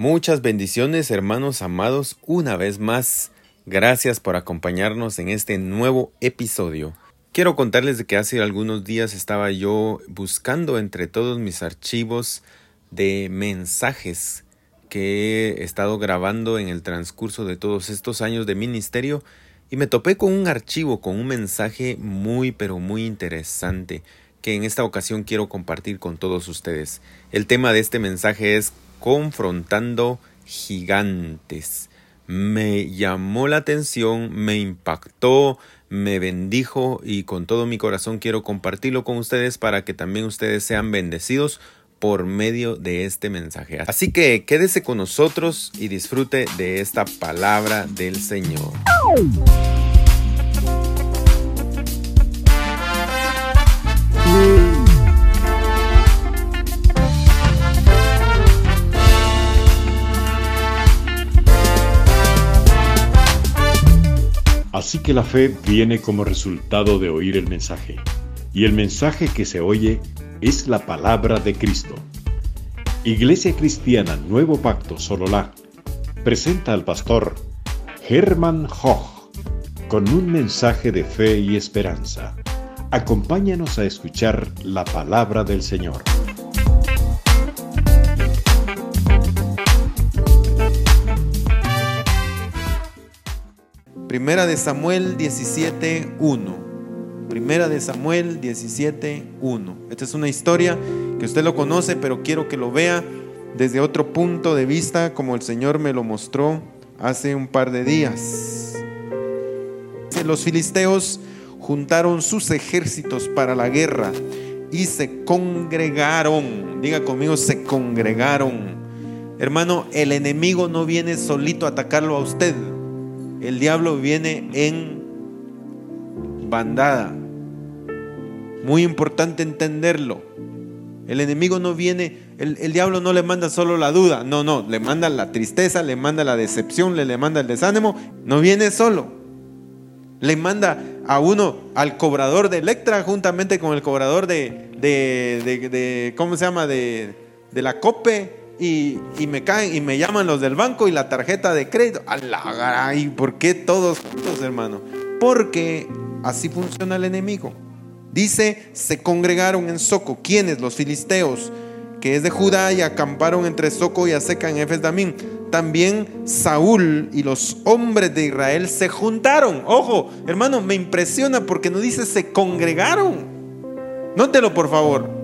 Muchas bendiciones hermanos amados una vez más. Gracias por acompañarnos en este nuevo episodio. Quiero contarles que hace algunos días estaba yo buscando entre todos mis archivos de mensajes que he estado grabando en el transcurso de todos estos años de ministerio y me topé con un archivo con un mensaje muy pero muy interesante que en esta ocasión quiero compartir con todos ustedes. El tema de este mensaje es confrontando gigantes. Me llamó la atención, me impactó, me bendijo y con todo mi corazón quiero compartirlo con ustedes para que también ustedes sean bendecidos por medio de este mensaje. Así que quédese con nosotros y disfrute de esta palabra del Señor. Así que la fe viene como resultado de oír el mensaje, y el mensaje que se oye es la palabra de Cristo. Iglesia Cristiana Nuevo Pacto Sololá presenta al pastor Hermann Hoch con un mensaje de fe y esperanza. Acompáñanos a escuchar la palabra del Señor. Primera de Samuel 17.1. Primera de Samuel 17.1. Esta es una historia que usted lo conoce, pero quiero que lo vea desde otro punto de vista, como el Señor me lo mostró hace un par de días. Los filisteos juntaron sus ejércitos para la guerra y se congregaron. Diga conmigo, se congregaron. Hermano, el enemigo no viene solito a atacarlo a usted. El diablo viene en bandada. Muy importante entenderlo. El enemigo no viene, el, diablo no le manda solo la duda, no, no, le manda la tristeza, le manda la decepción, le, le manda el desánimo, no viene solo. Le manda a uno, al cobrador de Electra, juntamente con el cobrador de, de, ¿cómo se llama? De, de la COPE, y, me caen y me llaman los del banco y la tarjeta de crédito. ¡A ¿Y por qué todos juntos, hermano? Porque así funciona el enemigo. Dice, se congregaron en Soco. ¿Quiénes? Los filisteos, que es de Judá y acamparon entre Soco y Aseca en Efes Damín. También Saúl y los hombres de Israel se juntaron. Ojo, hermano, me impresiona porque no dice se congregaron. Nótelo, por favor.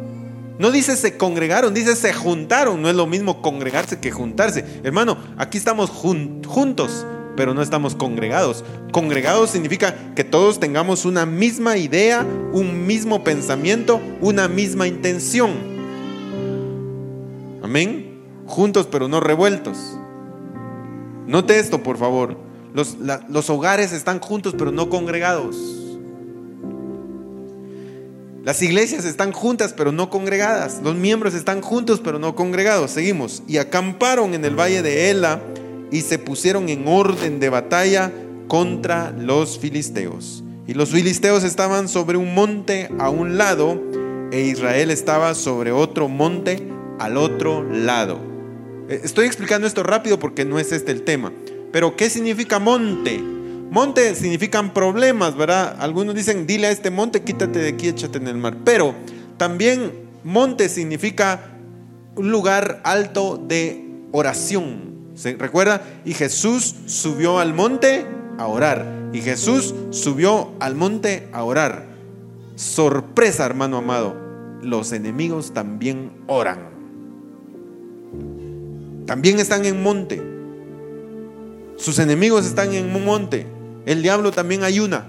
No dice se congregaron, dice se juntaron. No es lo mismo congregarse que juntarse. Hermano, aquí estamos juntos, pero no estamos congregados. Congregados significa que todos tengamos una misma idea, un mismo pensamiento, una misma intención. Amén. Juntos, pero no revueltos. Note esto, por favor. Los, los hogares están juntos, pero no congregados. Las iglesias están juntas pero no congregadas. Los miembros están juntos pero no congregados. Seguimos. Y acamparon en el valle de Ela y se pusieron en orden de batalla contra los filisteos. Y los filisteos estaban sobre un monte a un lado e Israel estaba sobre otro monte al otro lado. Eh, estoy explicando esto rápido porque no es este el tema. Pero ¿qué significa monte? Monte significan problemas, ¿verdad? Algunos dicen, dile a este monte, quítate de aquí, échate en el mar. Pero también monte significa un lugar alto de oración. ¿Se recuerda? Y Jesús subió al monte a orar. Y Jesús subió al monte a orar. Sorpresa, hermano amado. Los enemigos también oran. También están en monte. Sus enemigos están en un monte. El diablo también ayuna.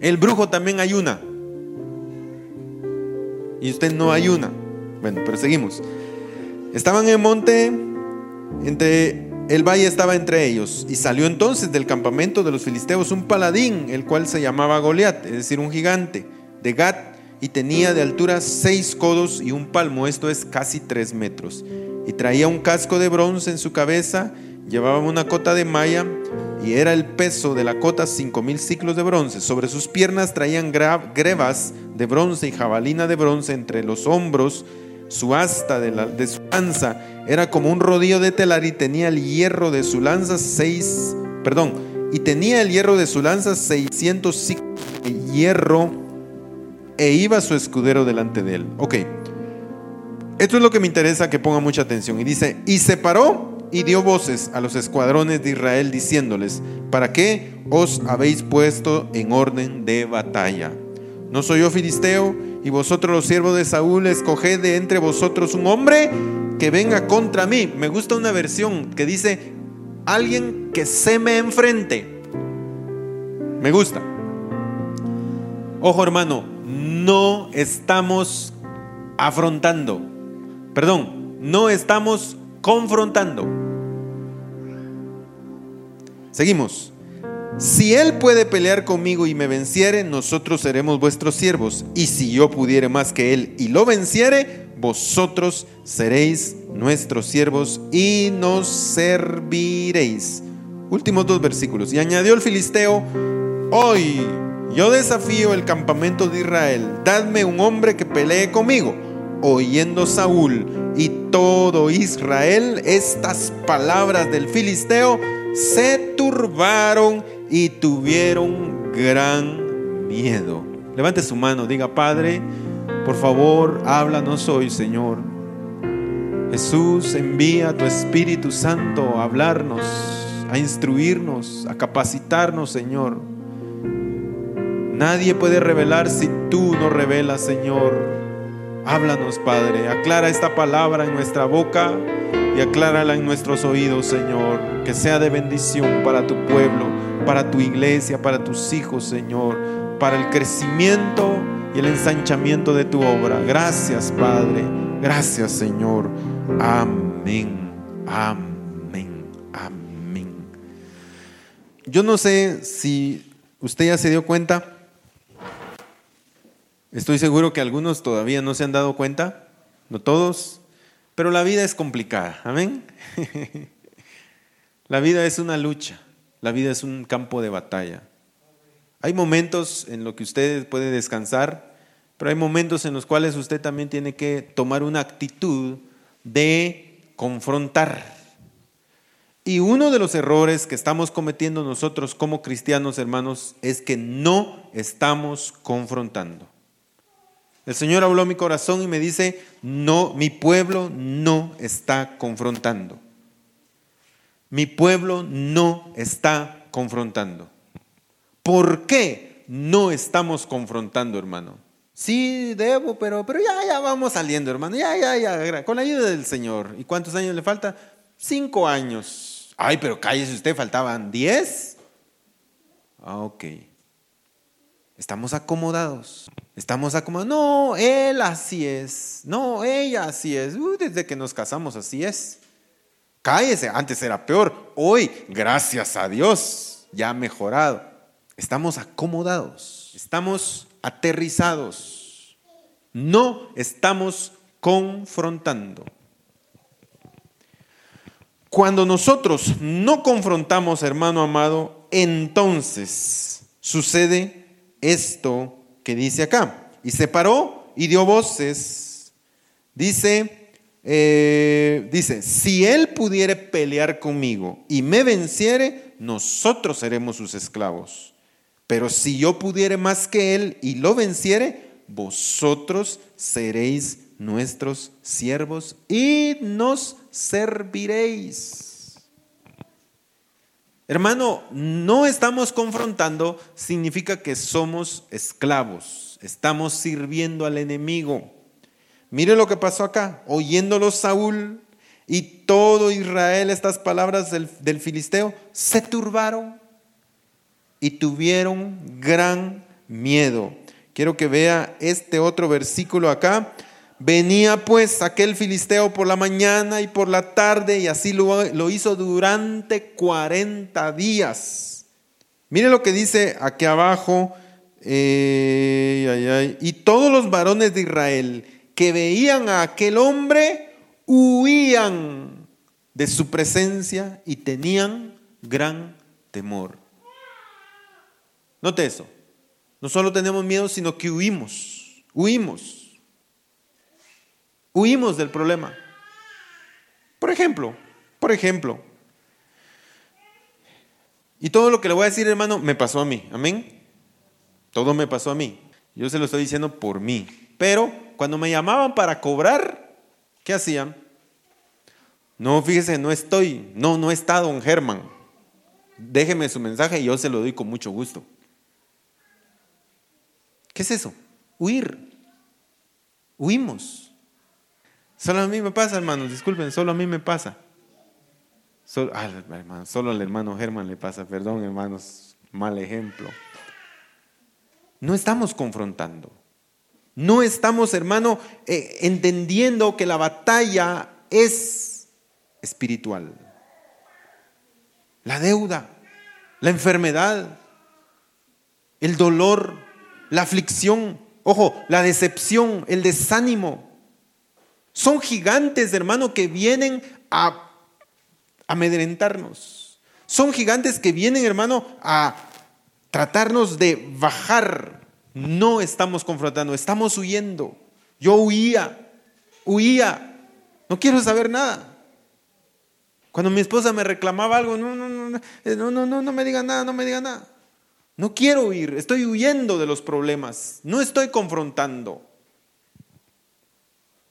El brujo también ayuna. Y usted no ayuna. Bueno, pero seguimos. Estaban en el monte, entre el valle estaba entre ellos. Y salió entonces del campamento de los filisteos un paladín, el cual se llamaba Goliat, es decir, un gigante de Gat, y tenía de altura seis codos y un palmo, esto es casi tres metros. Y traía un casco de bronce en su cabeza Llevaba una cota de malla y era el peso de la cota cinco mil ciclos de bronce. Sobre sus piernas traían grebas de bronce y jabalina de bronce entre los hombros. Su asta de, la, de su lanza era como un rodillo de telar y tenía el hierro de su lanza seis, perdón, y tenía el hierro de su lanza 600 ciclos de hierro e iba su escudero delante de él. Ok, esto es lo que me interesa que ponga mucha atención. Y dice, y se paró y dio voces a los escuadrones de Israel diciéndoles, ¿para qué os habéis puesto en orden de batalla? ¿No soy yo filisteo? Y vosotros los siervos de Saúl, escoged de entre vosotros un hombre que venga contra mí. Me gusta una versión que dice, alguien que se me enfrente. Me gusta. Ojo hermano, no estamos afrontando. Perdón, no estamos confrontando. Seguimos. Si él puede pelear conmigo y me venciere, nosotros seremos vuestros siervos. Y si yo pudiere más que él y lo venciere, vosotros seréis nuestros siervos y nos serviréis. Últimos dos versículos. Y añadió el filisteo, hoy yo desafío el campamento de Israel, dadme un hombre que pelee conmigo. Oyendo Saúl y todo Israel estas palabras del filisteo, se turbaron y tuvieron gran miedo. Levante su mano, diga, Padre, por favor, háblanos hoy, Señor. Jesús, envía tu Espíritu Santo a hablarnos, a instruirnos, a capacitarnos, Señor. Nadie puede revelar si tú no revelas, Señor. Háblanos, Padre. Aclara esta palabra en nuestra boca y aclárala en nuestros oídos, Señor. Que sea de bendición para tu pueblo para tu iglesia, para tus hijos, Señor, para el crecimiento y el ensanchamiento de tu obra. Gracias, Padre. Gracias, Señor. Amén. Amén. Amén. Yo no sé si usted ya se dio cuenta. Estoy seguro que algunos todavía no se han dado cuenta, no todos, pero la vida es complicada. Amén. la vida es una lucha. La vida es un campo de batalla. Hay momentos en los que usted puede descansar, pero hay momentos en los cuales usted también tiene que tomar una actitud de confrontar. Y uno de los errores que estamos cometiendo nosotros como cristianos, hermanos, es que no estamos confrontando. El Señor habló a mi corazón y me dice, no, mi pueblo no está confrontando mi pueblo no está confrontando. ¿Por qué no estamos confrontando, hermano? Sí, debo, pero, pero ya, ya vamos saliendo, hermano. Ya, ya, ya, con la ayuda del Señor. ¿Y cuántos años le falta? Cinco años. Ay, pero cállese usted, faltaban diez. Ah, ok. Estamos acomodados. Estamos acomodados. No, él así es. No, ella así es. desde que nos casamos así es. Cállese, antes era peor. Hoy, gracias a Dios, ya ha mejorado. Estamos acomodados, estamos aterrizados. No estamos confrontando. Cuando nosotros no confrontamos, hermano amado, entonces sucede esto que dice acá. Y se paró y dio voces. Dice, eh, dice, si él pudiere pelear conmigo y me venciere, nosotros seremos sus esclavos. Pero si yo pudiere más que él y lo venciere, vosotros seréis nuestros siervos y nos serviréis. Hermano, no estamos confrontando, significa que somos esclavos, estamos sirviendo al enemigo. Mire lo que pasó acá. Oyéndolo Saúl y todo Israel estas palabras del, del filisteo, se turbaron y tuvieron gran miedo. Quiero que vea este otro versículo acá. Venía pues aquel filisteo por la mañana y por la tarde y así lo, lo, hizo durante 40 días. Mire lo que dice aquí abajo. Eh, y todos los varones de Israel que veían a aquel hombre huían de su presencia y tenían gran temor. Note eso. No solo tenemos miedo, sino que huimos. Huimos. Huimos del problema. Por ejemplo, por ejemplo, y todo lo que le voy a decir, hermano, me pasó a mí. Amén. Todo me pasó a mí. Yo se lo estoy diciendo por mí. Pero cuando me llamaban para cobrar, ¿qué hacían? No, fíjese, no estoy, no, no está don Germán. Déjeme su mensaje y yo se lo doy con mucho gusto. ¿Qué es eso? Huir. Huimos. Solo a mí me pasa, hermanos, disculpen, solo a mí me pasa. Solo, solo al hermano Germán le pasa, perdón, hermanos, mal ejemplo. No estamos confrontando. No estamos, hermano, eh, entendiendo que la batalla es espiritual. La deuda, la enfermedad, el dolor, la aflicción, ojo, la decepción, el desánimo. Son gigantes, hermano, que vienen a amedrentarnos. Son gigantes que vienen, hermano, a tratarnos de bajar. No estamos confrontando, estamos huyendo. Yo huía, huía. No quiero saber nada. Cuando mi esposa me reclamaba algo, no, no, no, no, no, no, no me diga nada, no me diga nada. No quiero huir, estoy huyendo de los problemas, no estoy confrontando.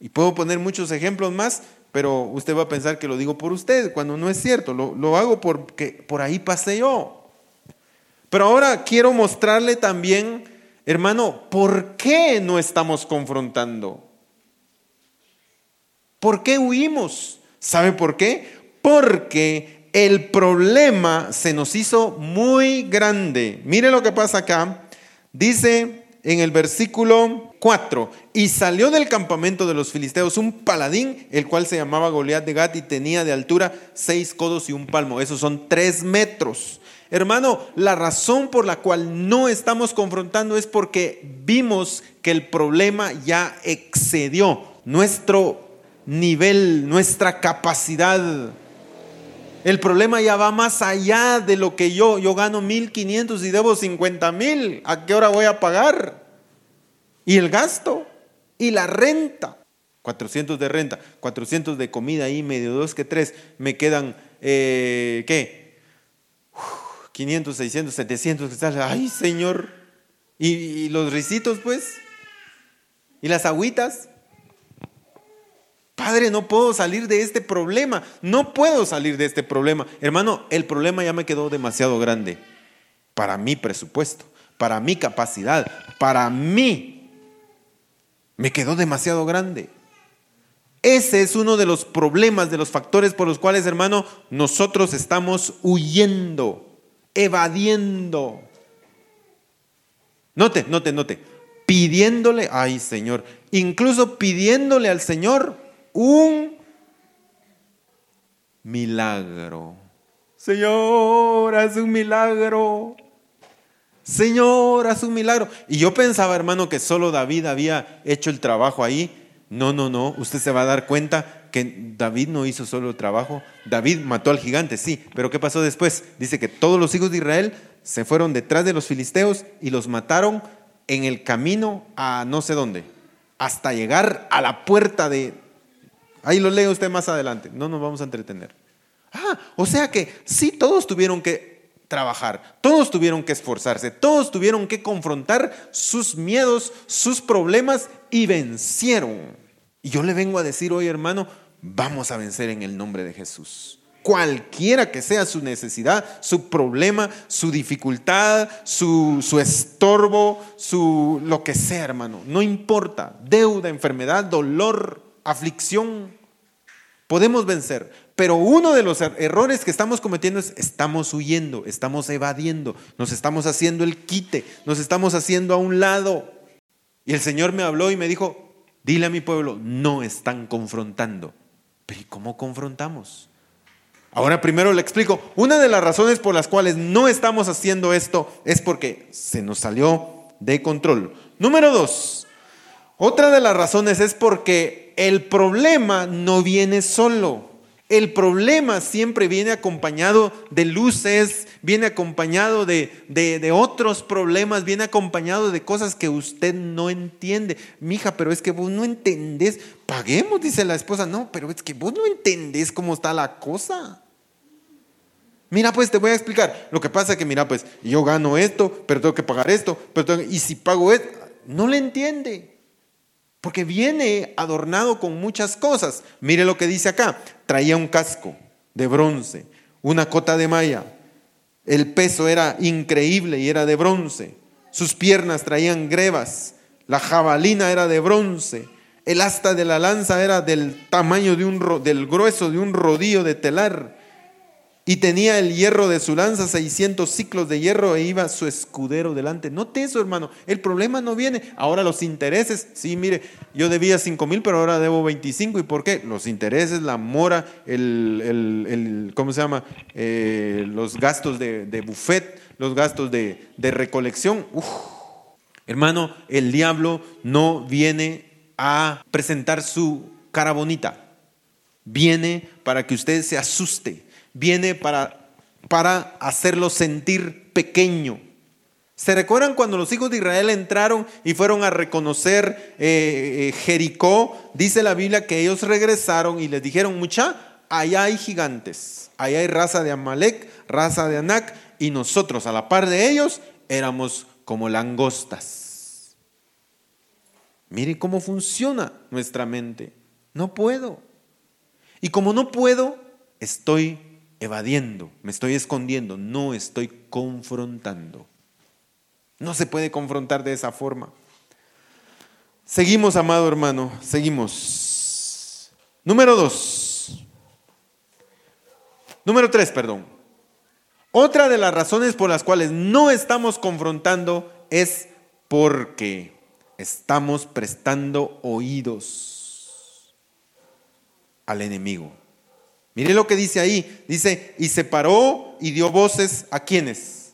Y puedo poner muchos ejemplos más, pero usted va a pensar que lo digo por usted, cuando no es cierto, lo, lo hago porque por ahí pasé yo. Pero ahora quiero mostrarle también, hermano, por qué no estamos confrontando. ¿Por qué huimos? ¿Sabe por qué? porque el problema se nos hizo muy grande. Mire lo que pasa acá. Dice en el versículo 4, y salió del campamento de los filisteos un paladín, el cual se llamaba Goliat de Gat y tenía de altura seis codos y un palmo. Esos son tres metros. Hermano, la razón por la cual no estamos confrontando es porque vimos que el problema ya excedió nuestro nivel, nuestra capacidad. El problema ya va más allá de lo que yo, yo gano 1500 y debo 50 mil. ¿A qué hora voy a pagar? Y el gasto y la renta. 400 de renta, 400 de comida ahí, medio dos que tres. Me quedan, eh, ¿qué? 500, 600, 700. Ay, Señor. ¿Y, y los risitos, pues? ¿Y las agüitas? Padre, no puedo salir de este problema. No puedo salir de este problema. Hermano, el problema ya me quedó demasiado grande para mi presupuesto, para mi capacidad, para mí. Me quedó demasiado grande. Ese es uno de los problemas, de los factores por los cuales, hermano, nosotros estamos huyendo, evadiendo. Note, note, note. Pidiéndole, ay Señor, incluso pidiéndole al Señor un milagro. Señor, haz un milagro. Señor, haz un milagro. Y yo pensaba, hermano, que solo David había hecho el trabajo ahí. No, no, no. Usted se va a dar cuenta que David no hizo solo el trabajo. David mató al gigante, sí. Pero ¿qué pasó después? Dice que todos los hijos de Israel se fueron detrás de los filisteos y los mataron en el camino a no sé dónde. Hasta llegar a la puerta de, Ahí lo lee usted más adelante, no nos vamos a entretener. Ah, o sea que sí, todos tuvieron que trabajar, todos tuvieron que esforzarse, todos tuvieron que confrontar sus miedos, sus problemas y vencieron. Y yo le vengo a decir hoy, hermano, vamos a vencer en el nombre de Jesús. Cualquiera que sea su necesidad, su problema, su dificultad, su, su estorbo, su lo que sea, hermano, no importa, deuda, enfermedad, dolor, aflicción, podemos vencer. Pero uno de los er-, errores que estamos cometiendo es estamos huyendo, estamos evadiendo, nos estamos haciendo el quite, nos estamos haciendo a un lado. Y el Señor me habló y me dijo, dile a mi pueblo, no están confrontando. Pero ¿y cómo confrontamos? Ahora primero le explico, una de las razones por las cuales no estamos haciendo esto es porque se nos salió de control. Número dos, otra de las razones es porque el problema no viene solo. El problema siempre viene acompañado de luces, viene acompañado de, de, otros problemas, viene acompañado de cosas que usted no entiende. Mija, pero es que vos no entendés. Paguemos, dice la esposa. No, pero es que vos no entendés cómo está la cosa. Mira, pues te voy a explicar. Lo que pasa es que, mira, pues yo gano esto, pero tengo que pagar esto, pero y si pago esto, no le entiende. Porque viene adornado con muchas cosas. Mire lo que dice acá. Traía un casco de bronce, una cota de malla. El peso era increíble y era de bronce. Sus piernas traían grebas. La jabalina era de bronce. El asta de la lanza era del tamaño de un, del grueso de un rodillo de telar y tenía el hierro de su lanza, 600 ciclos de hierro, e iba su escudero delante. Note eso, hermano. El problema no viene. Ahora los intereses. Sí, mire, yo debía 5 mil, pero ahora debo 25. ¿Y por qué? Los intereses, la mora, el, ¿cómo se llama? Eh, los gastos de, buffet, los gastos de, recolección. Hermano, el diablo no viene a presentar su cara bonita. Viene para que usted se asuste viene para, para hacerlo sentir pequeño. ¿Se recuerdan cuando los hijos de Israel entraron y fueron a reconocer eh, eh, Jericó? Dice la Biblia que ellos regresaron y les dijeron, mucha, allá hay gigantes, allá hay raza de Amalek, raza de Anac, y nosotros a la par de ellos éramos como langostas. Mire cómo funciona nuestra mente. No puedo. Y como no puedo, estoy evadiendo, me estoy escondiendo, no estoy confrontando. No se puede confrontar de esa forma. Seguimos, amado hermano, seguimos. Número dos. Número tres, perdón. Otra de las razones por las cuales no estamos confrontando es porque estamos prestando oídos al enemigo. Mire lo que dice ahí. Dice, y se paró y dio voces a quienes?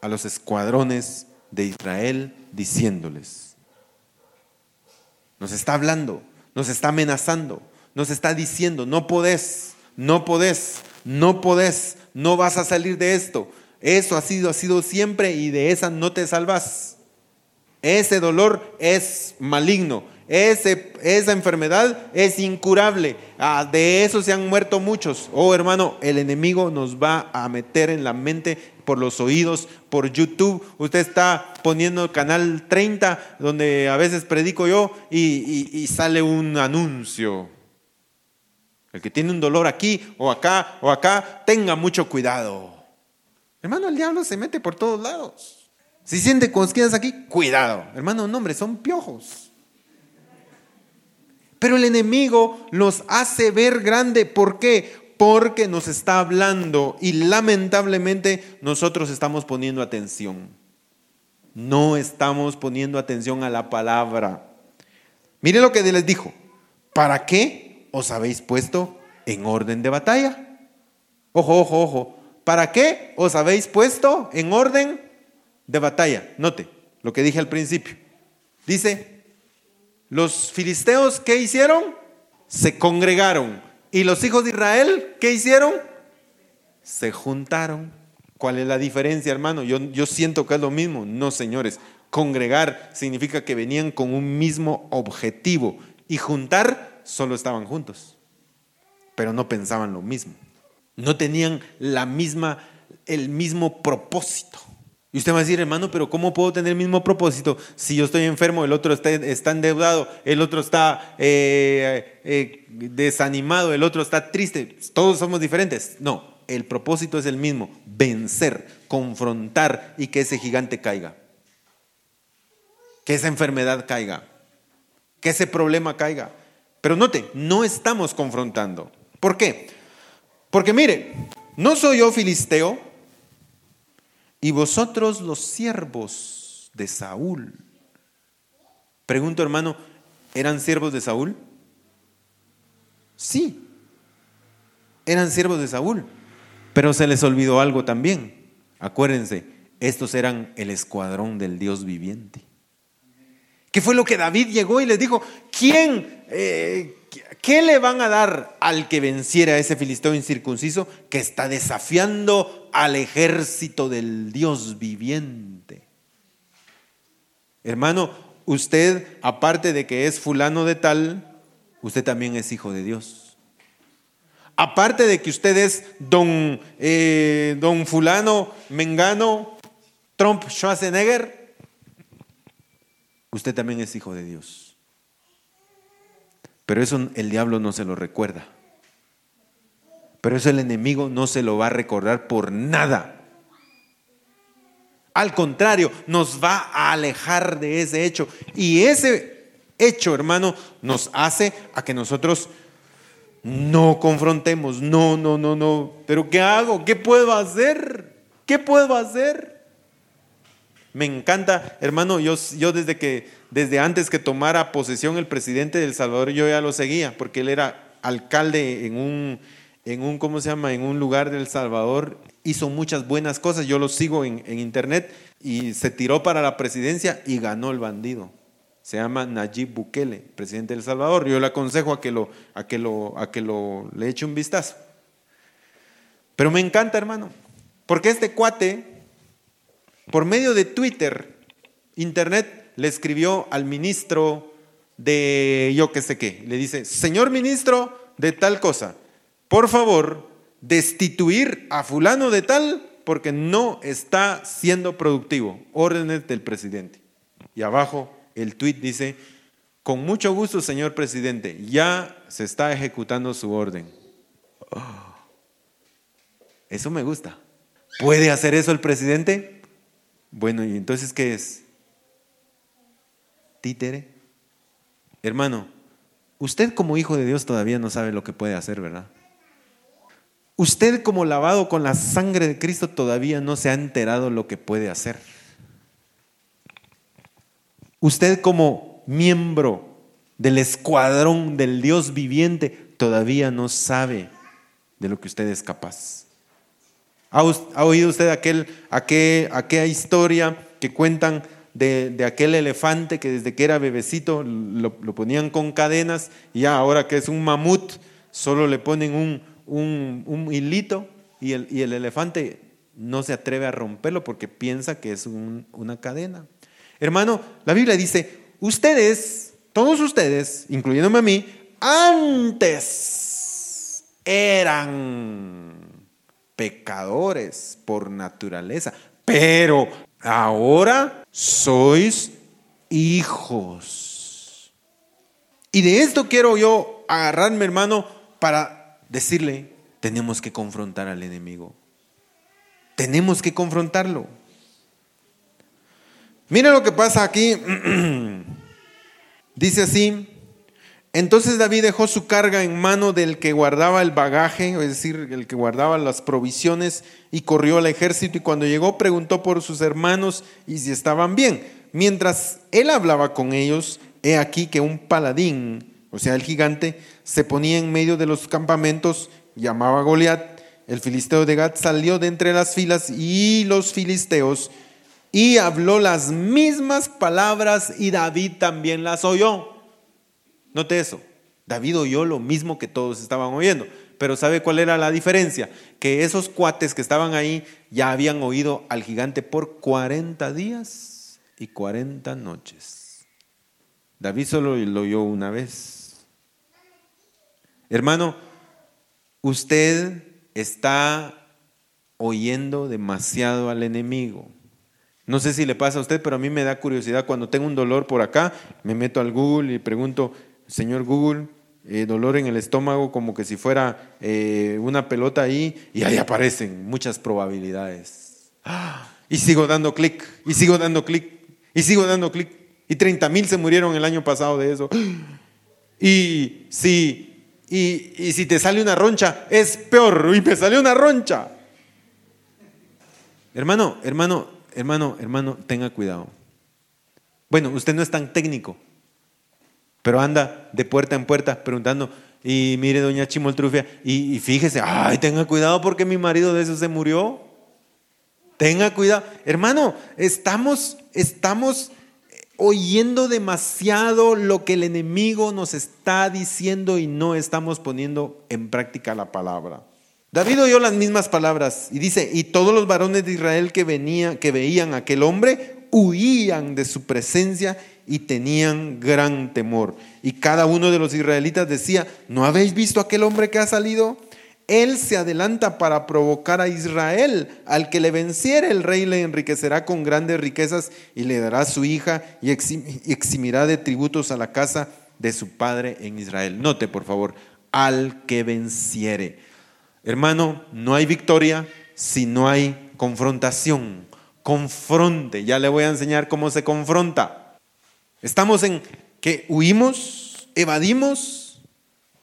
A los escuadrones de Israel diciéndoles. Nos está hablando, nos está amenazando, nos está diciendo, no podés, no podés, no podés, no vas a salir de esto. Eso ha sido, ha sido siempre y de esa no te salvas. Ese dolor es maligno, esa enfermedad es incurable. Ah, de eso se han muerto muchos. Oh hermano, el enemigo nos va a meter en la mente por los oídos, por YouTube. Usted está poniendo el canal 30, donde a veces predico yo, y, sale un anuncio. El que tiene un dolor aquí o acá o acá, tenga mucho cuidado. Hermano, el diablo se mete por todos lados. Si siente cosquillas aquí, cuidado. Hermano, no, hombre, son piojos. Pero el enemigo los hace ver grande. ¿Por qué? Porque nos está hablando y lamentablemente nosotros estamos poniendo atención. No estamos poniendo atención a la palabra. Mire lo que les dijo. ¿Para qué os habéis puesto en orden de batalla? Ojo, ojo, ojo. ¿Para qué os habéis puesto en orden de batalla? Note lo que dije al principio. Dice, los filisteos, ¿qué hicieron? Se congregaron. ¿Y los hijos de Israel, qué hicieron? Se juntaron. ¿Cuál es la diferencia, hermano? Yo, yo siento que es lo mismo. No, señores. Congregar significa que venían con un mismo objetivo. Y juntar, solo estaban juntos. Pero no pensaban lo mismo. No tenían la misma, el mismo propósito. Y usted va a decir, hermano, pero ¿cómo puedo tener el mismo propósito si yo estoy enfermo, el otro está, endeudado, el otro está eh, eh, desanimado, el otro está triste? Todos somos diferentes. No, el propósito es el mismo, vencer, confrontar y que ese gigante caiga. Que esa enfermedad caiga. Que ese problema caiga. Pero note, no estamos confrontando. ¿Por qué? Porque mire, no soy yo filisteo, y vosotros los siervos de Saúl. Pregunto hermano, ¿eran siervos de Saúl? Sí, eran siervos de Saúl, pero se les olvidó algo también. Acuérdense, estos eran el escuadrón del Dios viviente. ¿Qué fue lo que David llegó y les dijo? ¿Quién, eh, ¿Qué le van a dar al que venciera a ese filisteo incircunciso que está desafiando al ejército del Dios viviente? Hermano, usted, aparte de que es fulano de tal, usted también es hijo de Dios. Aparte de que usted es don, eh, don fulano, mengano, Trump, Schwarzenegger, usted también es hijo de Dios. Pero eso el diablo no se lo recuerda. Pero eso el enemigo no se lo va a recordar por nada. Al contrario, nos va a alejar de ese hecho. Y ese hecho, hermano, nos hace a que nosotros no confrontemos. No, no, no, no. Pero ¿qué hago? ¿Qué puedo hacer? ¿Qué puedo hacer? Me encanta, hermano, yo, yo desde que desde antes que tomara posesión el presidente de El Salvador, yo ya lo seguía, porque él era alcalde en un, en un ¿cómo se llama?, en un lugar del Salvador, hizo muchas buenas cosas, yo lo sigo en, internet, y se tiró para la presidencia y ganó el bandido. Se llama Nayib Bukele, presidente del Salvador. Yo le aconsejo a que lo, a que lo, a que lo le eche un vistazo. Pero me encanta, hermano, porque este cuate, por medio de Twitter, internet, le escribió al ministro de yo qué sé qué. Le dice, señor ministro de tal cosa, por favor, destituir a fulano de tal porque no está siendo productivo. Órdenes del presidente. Y abajo el tuit dice, con mucho gusto, señor presidente, ya se está ejecutando su orden. Eso me gusta. ¿Puede hacer eso el presidente? Bueno, ¿y entonces qué es? títere. Hermano, usted como hijo de Dios todavía no sabe lo que puede hacer, ¿verdad? Usted como lavado con la sangre de Cristo todavía no se ha enterado lo que puede hacer. Usted como miembro del escuadrón del Dios viviente todavía no sabe de lo que usted es capaz. ¿Ha, oído usted aquel, aquel, aquella historia que cuentan de, aquel elefante que desde que era bebecito lo, ponían con cadenas y ya ahora que es un mamut, solo le ponen un, hilito y el, elefante no se atreve a romperlo porque piensa que es una cadena. Hermano, la Biblia dice, ustedes, todos ustedes, incluyéndome a mí, antes eran pecadores por naturaleza, pero ahora sois hijos. Y de esto quiero yo agarrarme, hermano, para decirle, tenemos que confrontar al enemigo. Tenemos que confrontarlo. Mira lo que pasa aquí. Dice así, entonces David dejó su carga en mano del que guardaba el bagaje, es decir, el que guardaba las provisiones, y corrió al ejército y cuando llegó preguntó por sus hermanos y si estaban bien. Mientras él hablaba con ellos, he aquí que un paladín, o sea, el gigante, se ponía en medio de los campamentos, llamaba Goliat. El filisteo de Gad salió de entre las filas y los filisteos y habló las mismas palabras y David también las oyó. Note eso. David oyó lo mismo que todos estaban oyendo. Pero ¿sabe cuál era la diferencia? Que esos cuates que estaban ahí ya habían oído al gigante por 40 días y 40 noches. David solo lo oyó una vez. Hermano, usted está oyendo demasiado al enemigo. No sé si le pasa a usted, pero a mí me da curiosidad cuando tengo un dolor por acá, me meto al Google y pregunto, señor Google, eh, dolor en el estómago como que si fuera eh, una pelota ahí y ahí aparecen muchas probabilidades. y sigo dando clic, y sigo dando clic, y sigo dando clic. Y 30 mil se murieron el año pasado de eso. Y si, y, y si te sale una roncha, es peor. Y me salió una roncha. Hermano, hermano, hermano, hermano, tenga cuidado. Bueno, usted no es tan técnico pero anda de puerta en puerta preguntando, y mire, doña Chimoltrufia, y, fíjese, ay, tenga cuidado porque mi marido de eso se murió. Tenga cuidado. Hermano, estamos, estamos oyendo demasiado lo que el enemigo nos está diciendo y no estamos poniendo en práctica la palabra. David oyó las mismas palabras y dice, y todos los varones de Israel que, venían, que veían a aquel hombre huían de su presencia y tenían gran temor. Y cada uno de los israelitas decía, ¿no habéis visto aquel hombre que ha salido? Él se adelanta para provocar a Israel. Al que le venciere, el rey le enriquecerá con grandes riquezas y le dará su hija y eximirá de tributos a la casa de su padre en Israel. Note, por favor, al que venciere. Hermano, no hay victoria si no hay confrontación. Confronte. Ya le voy a enseñar cómo se confronta. Estamos en que huimos, evadimos,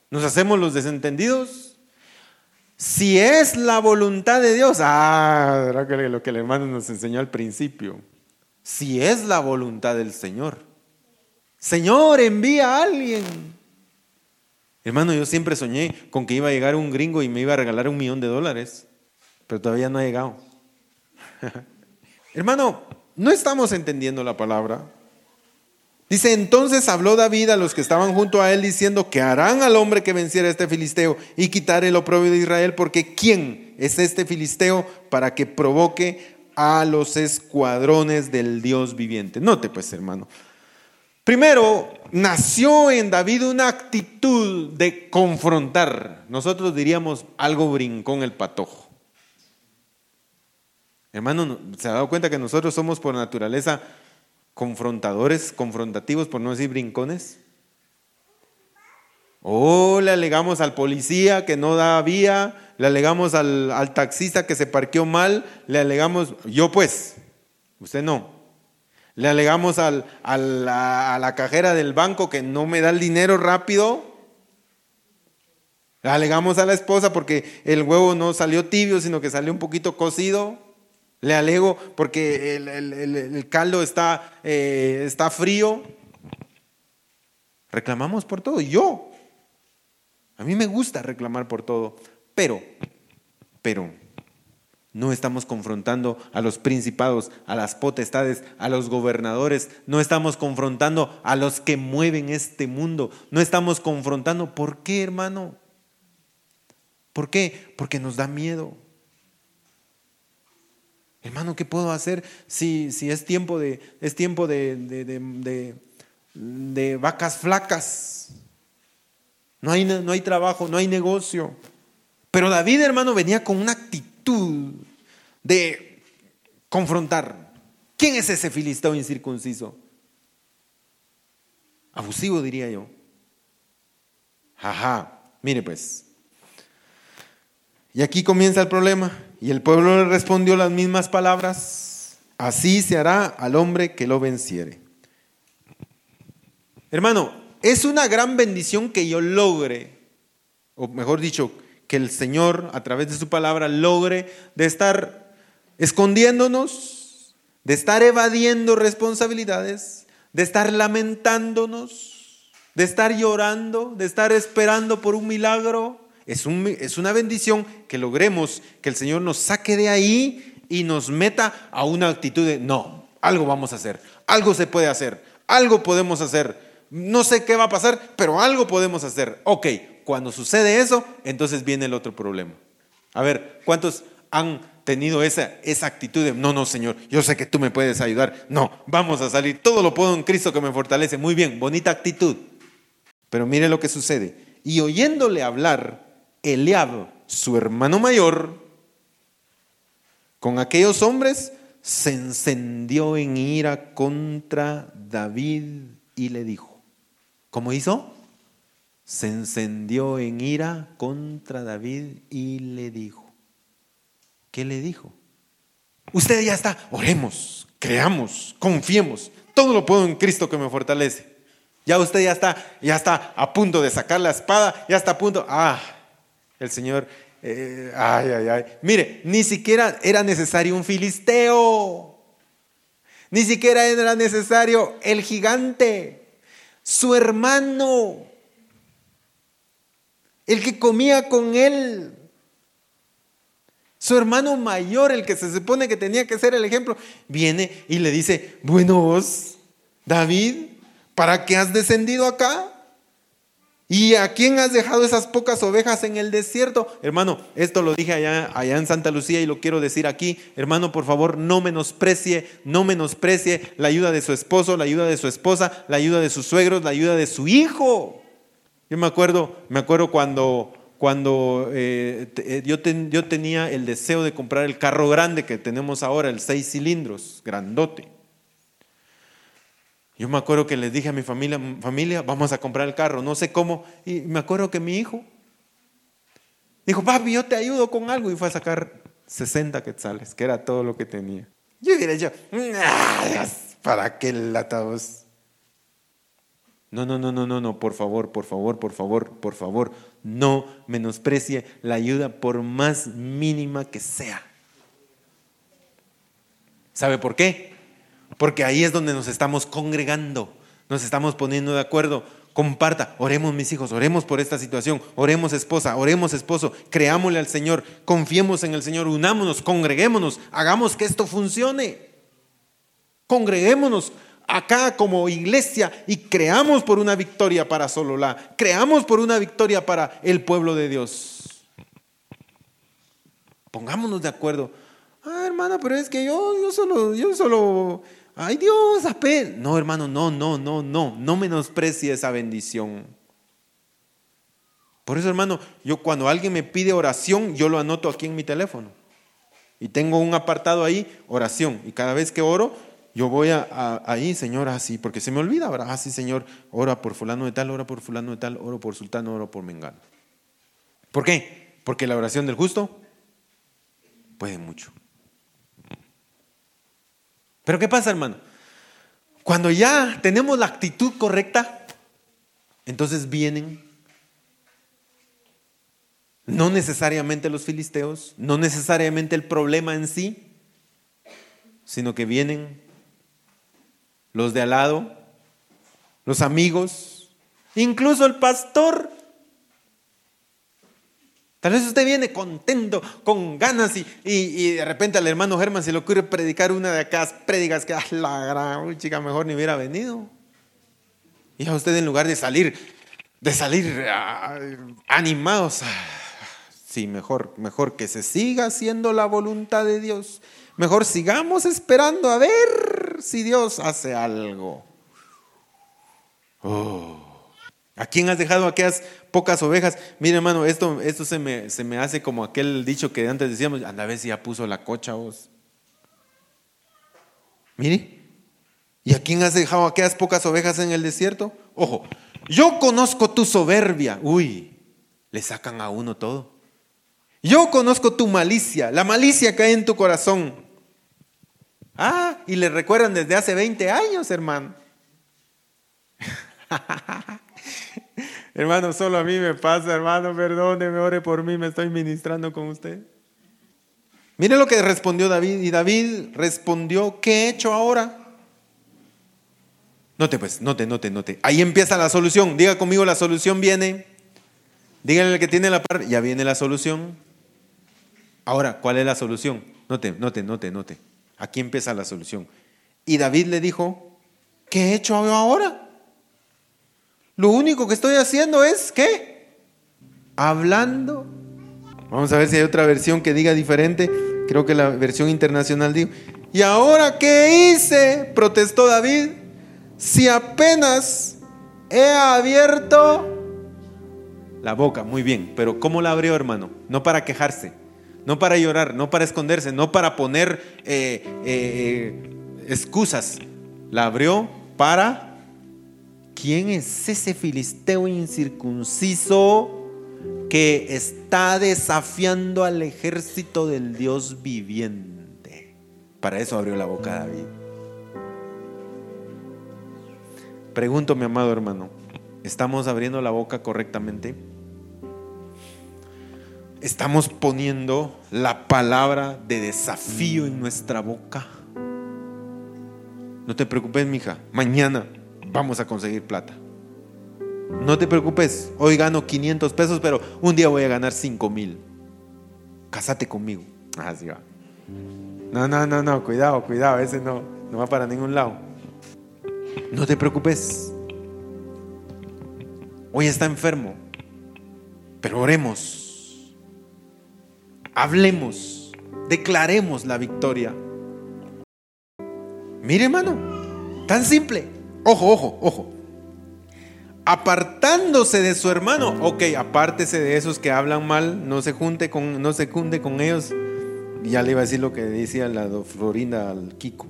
nos hacemos los desentendidos si es la voluntad de Dios, ah, lo que el hermano nos enseñó al principio. Si es la voluntad del Señor. Señor, envía a alguien. Hermano, yo siempre soñé con que iba a llegar un gringo y me iba a regalar un millón de dólares, pero todavía no ha llegado. Hermano, no estamos entendiendo la palabra. Dice, entonces habló David a los que estaban junto a él diciendo que harán al hombre que venciera a este filisteo y quitar el oprobio de Israel, porque ¿quién es este filisteo para que provoque a los escuadrones del Dios viviente? Note pues, hermano. Primero, nació en David una actitud de confrontar. Nosotros diríamos algo brincón el patojo. Hermano, ¿se ha dado cuenta que nosotros somos por naturaleza confrontadores, confrontativos, por no decir brincones. O le alegamos al policía que no da vía, le alegamos al, taxista que se parqueó mal, le alegamos, yo pues, usted no. Le alegamos al, a la cajera del banco que no me da el dinero rápido. Le alegamos a la esposa porque el huevo no salió tibio, sino que salió un poquito cocido. Le alego porque el, caldo está, eh, está frío. Reclamamos por todo. Yo. A mí me gusta reclamar por todo. Pero, pero, no estamos confrontando a los principados, a las potestades, a los gobernadores. No estamos confrontando a los que mueven este mundo. No estamos confrontando. ¿Por qué, hermano? ¿Por qué? Porque nos da miedo. Hermano, ¿qué puedo hacer si, si es tiempo, de, es tiempo de, de, vacas flacas? No hay, no hay trabajo, no hay negocio. Pero David, hermano, venía con una actitud de confrontar. ¿Quién es ese filisteo incircunciso? Abusivo, diría yo. Ajá, mire pues. Y aquí comienza el problema. Y el pueblo le respondió las mismas palabras, así se hará al hombre que lo venciere. Hermano, es una gran bendición que yo logre, o mejor dicho, que el Señor a través de su palabra logre de estar escondiéndonos, de estar evadiendo responsabilidades, de estar lamentándonos, de estar llorando, de estar esperando por un milagro, es, una bendición que logremos que el Señor nos saque de ahí y nos meta a una actitud de, no, algo vamos a hacer, algo se puede hacer, algo podemos hacer. No sé qué va a pasar, pero algo podemos hacer. Ok, cuando sucede eso, entonces viene el otro problema. A ver, ¿cuántos han tenido esa, esa actitud de, no, no, Señor, yo sé que tú me puedes ayudar. No, vamos a salir, todo lo puedo en Cristo que me fortalece. Muy bien, bonita actitud. Pero mire lo que sucede. Y oyéndole hablar, Eliab, su hermano mayor, con aquellos hombres, se encendió en ira contra David y le dijo, ¿cómo hizo? Se encendió en ira contra David y le dijo, ¿qué le dijo? Usted ya está, oremos, creamos, confiemos, todo lo puedo en Cristo que me fortalece. Ya usted ya está, ya está a punto de sacar la espada, ya está a punto, ah, el Señor, eh, ay, ay, ay. Mire, ni siquiera era necesario un filisteo. Ni siquiera era necesario el gigante, su hermano, el que comía con él. Su hermano mayor, el que se supone que tenía que ser el ejemplo, viene y le dice, bueno vos, David, ¿para qué has descendido acá? ¿Y a quién has dejado esas pocas ovejas en el desierto? Hermano, esto lo dije allá, allá en Santa Lucía y lo quiero decir aquí. Hermano, por favor, no menosprecie, no menosprecie la ayuda de su esposo, la ayuda de su esposa, la ayuda de sus suegros, la ayuda de su hijo. Yo me acuerdo, me acuerdo cuando, cuando eh, eh, yo, yo tenía el deseo de comprar el carro grande que tenemos ahora, el seis cilindros, grandote. Yo me acuerdo que les dije a mi familia, familia, vamos a comprar el carro, no sé cómo. Y me acuerdo que mi hijo dijo, papi, yo te ayudo con algo. Y fue a sacar 60 quetzales, que era todo lo que tenía. Yo hubiera dicho, ¿para qué latados? No, no, no, no, no, no, por favor, por favor, por favor, por favor, no menosprecie la ayuda por más mínima que sea. ¿Sabe por qué? Porque ahí es donde nos estamos congregando, nos estamos poniendo de acuerdo. Comparta, oremos mis hijos, oremos por esta situación, oremos esposa, oremos esposo, creámosle al Señor, confiemos en el Señor, unámonos, congreguémonos, hagamos que esto funcione. Congreguémonos acá como iglesia y creamos por una victoria para Sololá, creamos por una victoria para el pueblo de Dios. Pongámonos de acuerdo. Ah, hermana, pero es que yo, yo solo, yo solo ay Dios, ape. No, hermano, no, no, no, no, no menosprecie esa bendición. Por eso, hermano, yo cuando alguien me pide oración, yo lo anoto aquí en mi teléfono. Y tengo un apartado ahí, oración. Y cada vez que oro, yo voy a, ahí, Señor, así, porque se me olvida, ¿verdad? Así, Señor, ora por fulano de tal, ora por fulano de tal, oro por sultano, oro por mengano. ¿Por qué? Porque la oración del justo puede mucho. Pero ¿qué pasa, hermano? Cuando ya tenemos la actitud correcta, entonces vienen no necesariamente los filisteos, no necesariamente el problema en sí, sino que vienen los de al lado, los amigos, incluso el pastor Tal vez usted viene contento, con ganas y, de repente al hermano Germán se le ocurre predicar una de acá prédicas que, ah, la gran chica, mejor ni hubiera venido. Y a usted en lugar de salir, de salir ah, animados, ah, mejor, mejor que se siga haciendo la voluntad de Dios. Mejor sigamos esperando a ver si Dios hace algo. Oh. ¿A quién has dejado aquellas pocas ovejas? Mire, hermano, esto, esto se, me, se me hace como aquel dicho que antes decíamos, anda a ver si ya puso la cocha vos. Mire, ¿y a quién has dejado aquellas pocas ovejas en el desierto? Ojo, yo conozco tu soberbia. Uy, le sacan a uno todo. Yo conozco tu malicia, la malicia que hay en tu corazón. Ah, y le recuerdan desde hace 20 años, hermano. hermano, solo a mí me pasa, hermano, perdóneme, ore por mí, me estoy ministrando con usted. Mire lo que respondió David. Y David respondió, ¿qué he hecho ahora? Note pues, note, note, note. Ahí empieza la solución. Diga conmigo, la solución viene. Díganle al que tiene la parte, ya viene la solución. Ahora, ¿cuál es la solución? Note, note, note, note. Aquí empieza la solución. Y David le dijo, ¿qué he hecho ahora? Lo único que estoy haciendo es, ¿qué? Hablando. Vamos a ver si hay otra versión que diga diferente. Creo que la versión internacional dijo. ¿Y ahora qué hice? Protestó David. Si apenas he abierto la boca, muy bien, pero ¿cómo la abrió, hermano? No para quejarse, no para llorar, no para esconderse, no para poner eh, eh, excusas. La abrió para ¿quién es ese filisteo incircunciso que está desafiando al ejército del Dios viviente? Para eso abrió la boca David. Pregunto, mi amado hermano, ¿estamos abriendo la boca correctamente? ¿Estamos poniendo la palabra de desafío en nuestra boca? No te preocupes, mija. Mañana vamos a conseguir plata. No te preocupes, hoy gano 500 pesos, pero un día voy a ganar 5 mil. Cásate conmigo. Así ah, va. No, no, no, no, cuidado, cuidado, ese no, no va para ningún lado. no te preocupes. Hoy está enfermo, pero oremos, hablemos, declaremos la victoria. Mire, hermano, tan simple. Ojo, ojo, ojo. Apartándose de su hermano, ok, apártese de esos que hablan mal, no se junte con, no se con ellos. Ya le iba a decir lo que decía la Florinda al Kiko.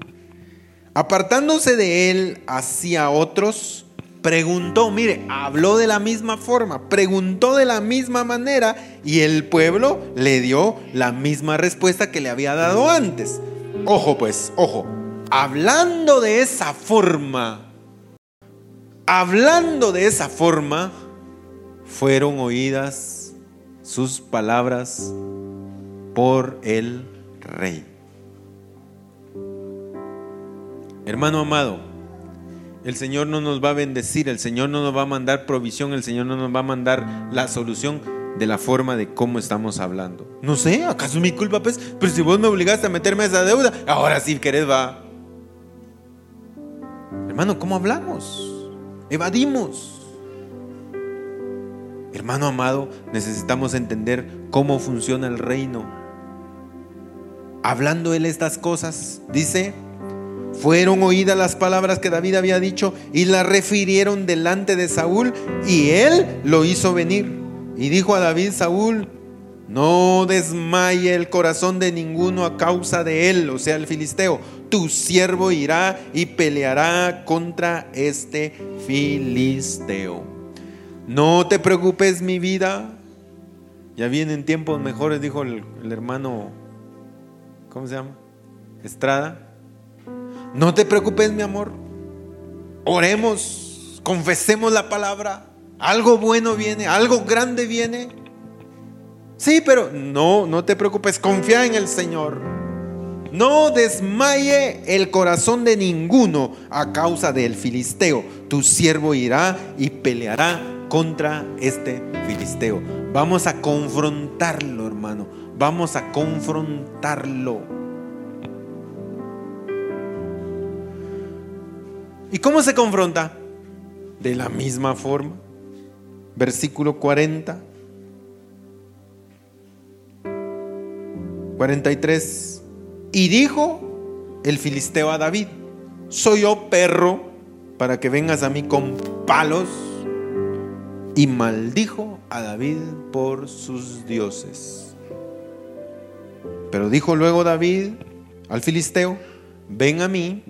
Apartándose de él hacia otros, preguntó, mire, habló de la misma forma, preguntó de la misma manera y el pueblo le dio la misma respuesta que le había dado antes. Ojo pues, ojo, hablando de esa forma, hablando de esa forma, fueron oídas sus palabras por el rey. Hermano amado, el Señor no nos va a bendecir, el Señor no nos va a mandar provisión, el Señor no nos va a mandar la solución de la forma de cómo estamos hablando. No sé, ¿acaso es mi culpa? Pues? Pero si vos me obligaste a meterme a esa deuda, ahora sí querés va. Hermano, ¿cómo hablamos? Evadimos. Hermano amado, necesitamos entender cómo funciona el reino. Hablando él estas cosas, dice, fueron oídas las palabras que David había dicho y las refirieron delante de Saúl y él lo hizo venir. Y dijo a David Saúl, no desmaye el corazón de ninguno a causa de él, o sea, el filisteo. Tu siervo irá y peleará contra este filisteo. No te preocupes mi vida. Ya vienen tiempos mejores, dijo el, hermano, ¿cómo se llama? Estrada. No te preocupes, mi amor. Oremos, confesemos la palabra. Algo bueno viene, algo grande viene. Sí, pero no, no te preocupes, confía en el Señor. No desmaye el corazón de ninguno a causa del filisteo. Tu siervo irá y peleará contra este filisteo. Vamos a confrontarlo, hermano. Vamos a confrontarlo. ¿Y cómo se confronta? De la misma forma. Versículo 40. 43. Y dijo el filisteo a David, soy yo perro para que vengas a mí con palos. Y maldijo a David por sus dioses. Pero dijo luego David al filisteo, ven a mí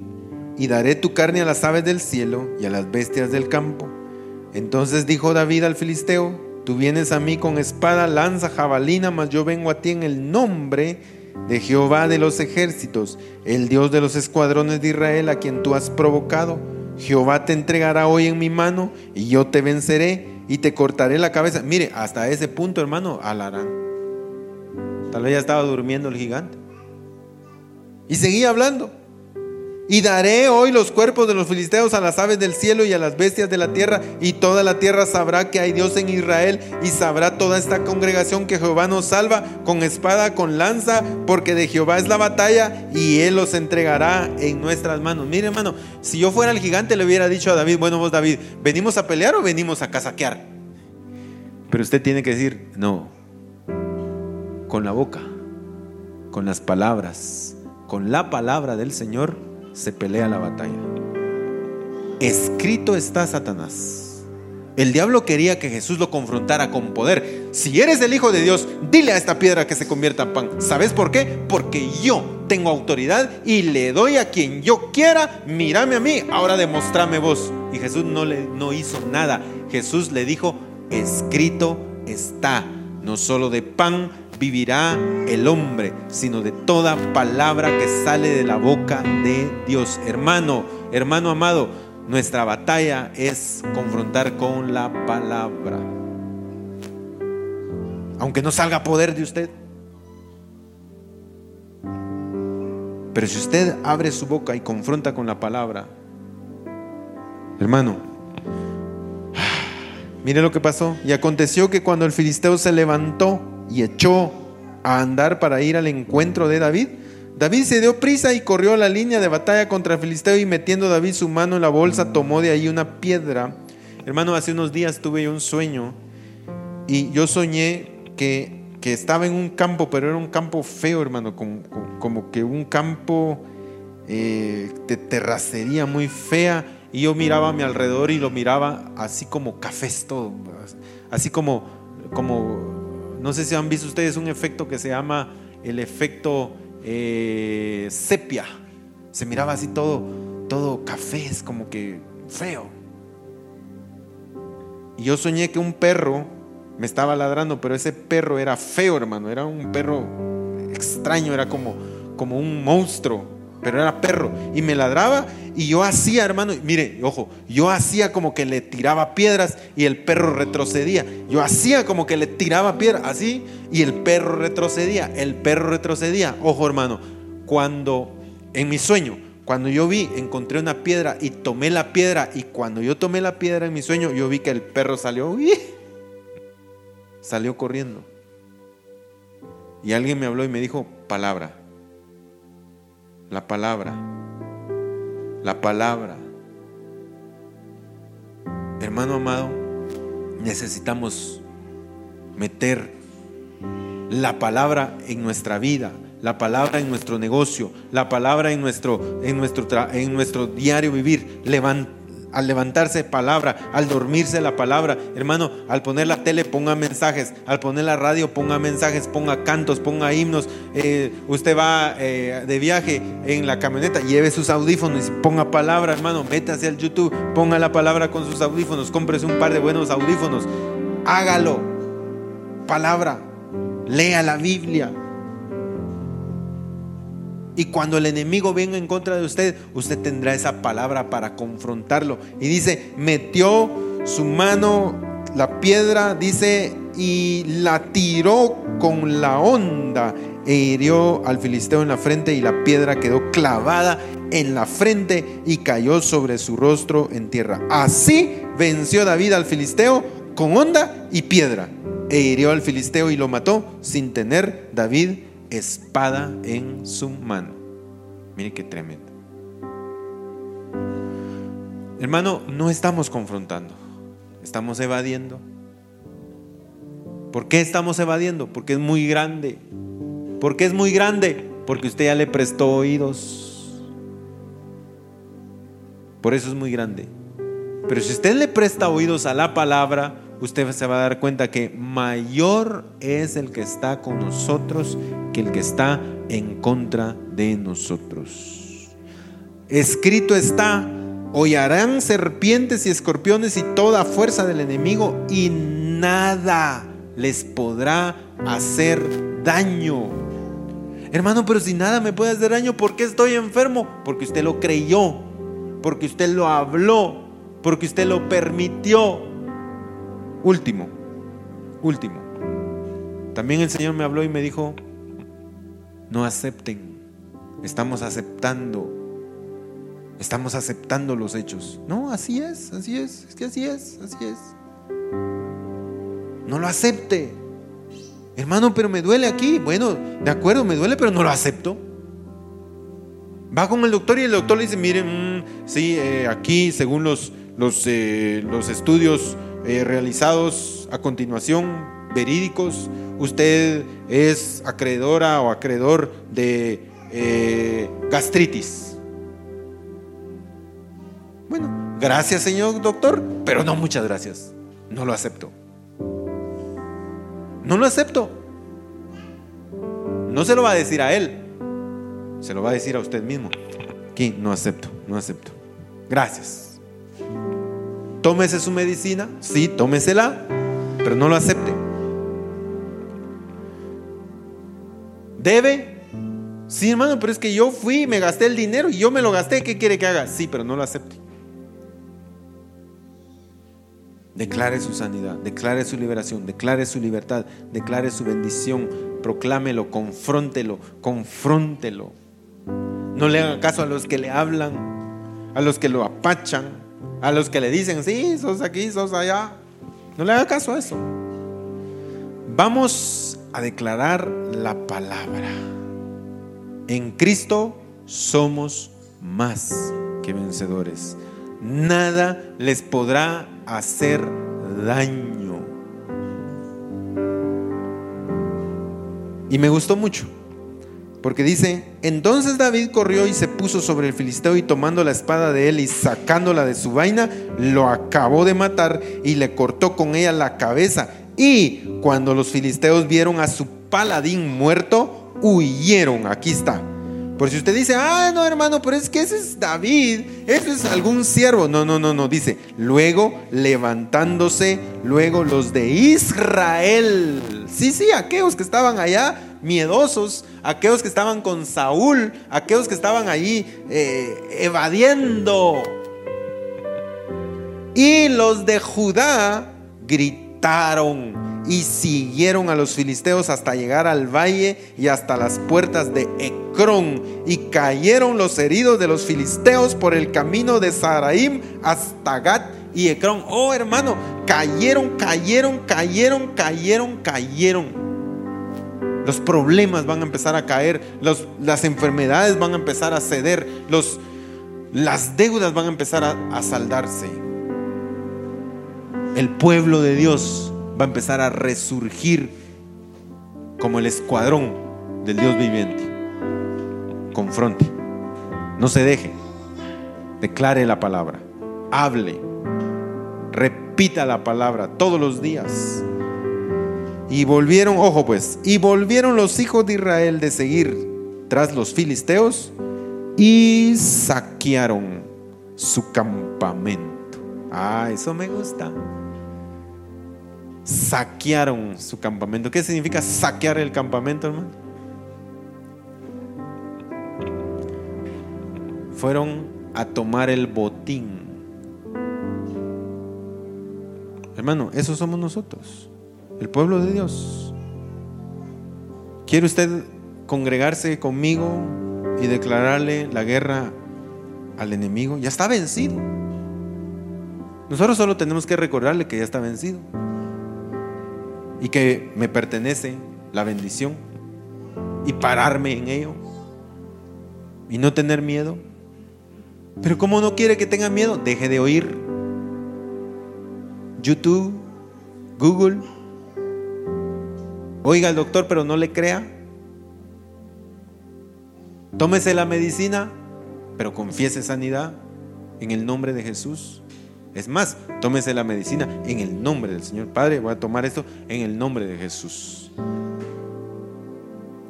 y daré tu carne a las aves del cielo y a las bestias del campo. Entonces dijo David al filisteo, tú vienes a mí con espada, lanza, jabalina, mas yo vengo a ti en el nombre de Jehová de los ejércitos, el Dios de los escuadrones de Israel, a quien tú has provocado. Jehová te entregará hoy en mi mano y yo te venceré y te cortaré la cabeza. Mire, hasta ese punto, hermano, alarán. Tal vez ya estaba durmiendo el gigante. Y seguía hablando. Y daré hoy los cuerpos de los filisteos a las aves del cielo y a las bestias de la tierra, y toda la tierra sabrá que hay Dios en Israel, y sabrá toda esta congregación que Jehová nos salva con espada, con lanza, porque de Jehová es la batalla, y Él los entregará en nuestras manos. Mire, hermano, si yo fuera el gigante, le hubiera dicho a David, bueno, vos David, ¿venimos a pelear o venimos a casaquear? Pero usted tiene que decir, no, con la boca, con las palabras, con la palabra del Señor se pelea la batalla. Escrito está Satanás. El diablo quería que Jesús lo confrontara con poder. Si eres el Hijo de Dios, dile a esta piedra que se convierta en pan. ¿Sabes por qué? Porque yo tengo autoridad y le doy a quien yo quiera. Mírame a mí, ahora demostrame vos. Y Jesús no le no hizo nada. Jesús le dijo, escrito está. No solo de pan vivirá el hombre, sino de toda palabra que sale de la boca de Dios. Hermano, hermano amado, nuestra batalla es confrontar con la palabra. Aunque no salga poder de usted. Pero si usted abre su boca y confronta con la palabra, hermano, mire lo que pasó. Y aconteció que cuando el filisteo se levantó, y echó a andar para ir al encuentro de David, David se dio prisa y corrió a la línea de batalla contra filisteo y metiendo David su mano en la bolsa tomó de ahí una piedra. Hermano, hace unos días tuve un sueño y yo soñé que, estaba en un campo, pero era un campo feo, hermano, como, que un campo eh, de terracería muy fea. Y yo miraba a mi alrededor y lo miraba así como cafés todo, así como, como, no sé si han visto ustedes un efecto que se llama el efecto eh, sepia. Se miraba así todo, todo cafés, como que feo. Y yo soñé que un perro me estaba ladrando, pero ese perro era feo, hermano. Era un perro extraño, era como, como un monstruo, pero era perro. Y me ladraba y yo hacía, hermano, mire, ojo, yo hacía como que le tiraba piedras y el perro retrocedía. Yo hacía como que le tiraba piedras, así, y el perro retrocedía. El perro retrocedía. Ojo, hermano, cuando en mi sueño, cuando yo vi, encontré una piedra y tomé la piedra, y cuando yo tomé la piedra en mi sueño, yo vi que el perro salió, salió corriendo. Y alguien me habló y me dijo, palabra la palabra. La palabra. Hermano amado, necesitamos meter la palabra en nuestra vida, la palabra en nuestro negocio, la palabra en nuestro, en nuestro, en nuestro diario vivir. Levant, al levantarse palabra, al dormirse la palabra. Hermano, al poner la tele ponga mensajes, al poner la radio ponga mensajes, ponga cantos, ponga himnos. Eh, usted va eh, de viaje en la camioneta, lleve sus audífonos ponga palabra, hermano. Métase al YouTube, ponga la palabra con sus audífonos, cómprese un par de buenos audífonos. Hágalo. Palabra. Lea la Biblia. Y cuando el enemigo venga en contra de usted, usted tendrá esa palabra para confrontarlo. Y dice, metió su mano, la piedra, dice, y la tiró con la onda e hirió al filisteo en la frente y la piedra quedó clavada en la frente y cayó sobre su rostro en tierra. Así venció David al filisteo con onda y piedra e hirió al filisteo y lo mató sin tener David espada en su mano. Mire qué tremendo. Hermano, no estamos confrontando, estamos evadiendo. ¿Por qué estamos evadiendo? Porque es muy grande. ¿Por qué es muy grande? Porque usted ya le prestó oídos. Por eso es muy grande. Pero si usted le presta oídos a la palabra, usted se va a dar cuenta que mayor es el que está con nosotros que el que está en contra de nosotros. Escrito está, hollarán serpientes y escorpiones y toda fuerza del enemigo y nada les podrá hacer daño. Hermano, pero si nada me puede hacer daño, ¿por qué estoy enfermo? Porque usted lo creyó, porque usted lo habló, porque usted lo permitió. Último, último. También el Señor me habló y me dijo, no acepten, estamos aceptando, estamos aceptando los hechos. No, así es, así es, es que así es, así es. No lo acepte. Hermano, pero me duele aquí. Bueno, de acuerdo, me duele, pero no lo acepto. Va con el doctor y el doctor le dice, miren, mm, sí, eh, aquí según los, los, eh, los estudios eh, realizados a continuación, verídicos, usted es acreedora o acreedor de eh, gastritis. Bueno, gracias señor doctor, pero no muchas gracias. No lo acepto. No lo acepto. No se lo va a decir a él, se lo va a decir a usted mismo. Aquí no acepto, no acepto. Gracias. Tómese su medicina, sí, tómesela, pero no lo acepte. ¿Debe? Sí, hermano, pero es que yo fui, me gasté el dinero y yo me lo gasté. ¿Qué quiere que haga? Sí, pero no lo acepte. Declare su sanidad, declare su liberación, declare su libertad, declare su bendición, proclámelo, confróntelo, confróntelo. No le haga caso a los que le hablan, a los que lo apachan, a los que le dicen, sí, sos aquí, sos allá. No le haga caso a eso. Vamos a declarar la palabra. En Cristo somos más que vencedores. Nada les podrá hacer daño. Y me gustó mucho, porque dice, entonces David corrió y se puso sobre el filisteo y tomando la espada de él y sacándola de su vaina, lo acabó de matar y le cortó con ella la cabeza. Y cuando los filisteos vieron a su paladín muerto, huyeron. Aquí está. Por si usted dice, ah, no, hermano, pero es que ese es David, ese es algún siervo. No, no, no, no. Dice, luego levantándose, luego los de Israel. Sí, sí, aquellos que estaban allá miedosos, aquellos que estaban con Saúl, aquellos que estaban allí eh, evadiendo. Y los de Judá gritaron y siguieron a los filisteos hasta llegar al valle y hasta las puertas de Ecrón. Y cayeron los heridos de los filisteos por el camino de Saraim hasta Gat y Ecrón. Oh hermano, cayeron, cayeron, cayeron, cayeron, cayeron. Los problemas van a empezar a caer, las enfermedades van a empezar a ceder, las deudas van a empezar a saldarse. El pueblo de Dios va a empezar a resurgir como el escuadrón del Dios viviente. Confronte, no se deje, declare la palabra, hable, repita la palabra todos los días. Y volvieron, ojo pues, y volvieron los hijos de Israel de seguir tras los filisteos y saquearon su campamento. Ah, eso me gusta saquearon su campamento. ¿Qué significa saquear el campamento, hermano? Fueron a tomar el botín. Hermano, eso somos nosotros, el pueblo de Dios. ¿Quiere usted congregarse conmigo y declararle la guerra al enemigo? Ya está vencido. Nosotros solo tenemos que recordarle que ya está vencido y que me pertenece la bendición y pararme en ello y no tener miedo. Pero como no quiere que tenga miedo, deje de oír YouTube, Google. Oiga al doctor, pero no le crea. Tómese la medicina, pero confiese sanidad en el nombre de Jesús. Es más, tómese la medicina en el nombre del Señor. Padre, voy a tomar esto en el nombre de Jesús.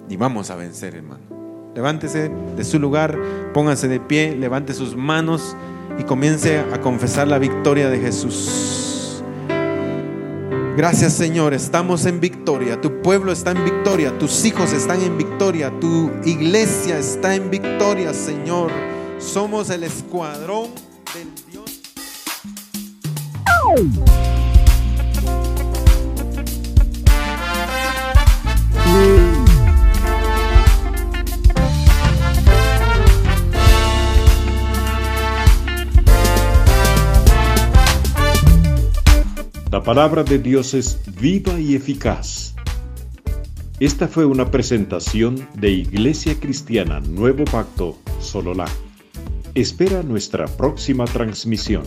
Y vamos a vencer, hermano. Levántese de su lugar, póngase de pie, levante sus manos y comience a confesar la victoria de Jesús. Gracias Señor, estamos en victoria, tu pueblo está en victoria, tus hijos están en victoria, tu iglesia está en victoria, Señor. Somos el escuadrón del la palabra de Dios es viva y eficaz. Esta fue una presentación de Iglesia Cristiana Nuevo Pacto Sololá. Espera nuestra próxima transmisión.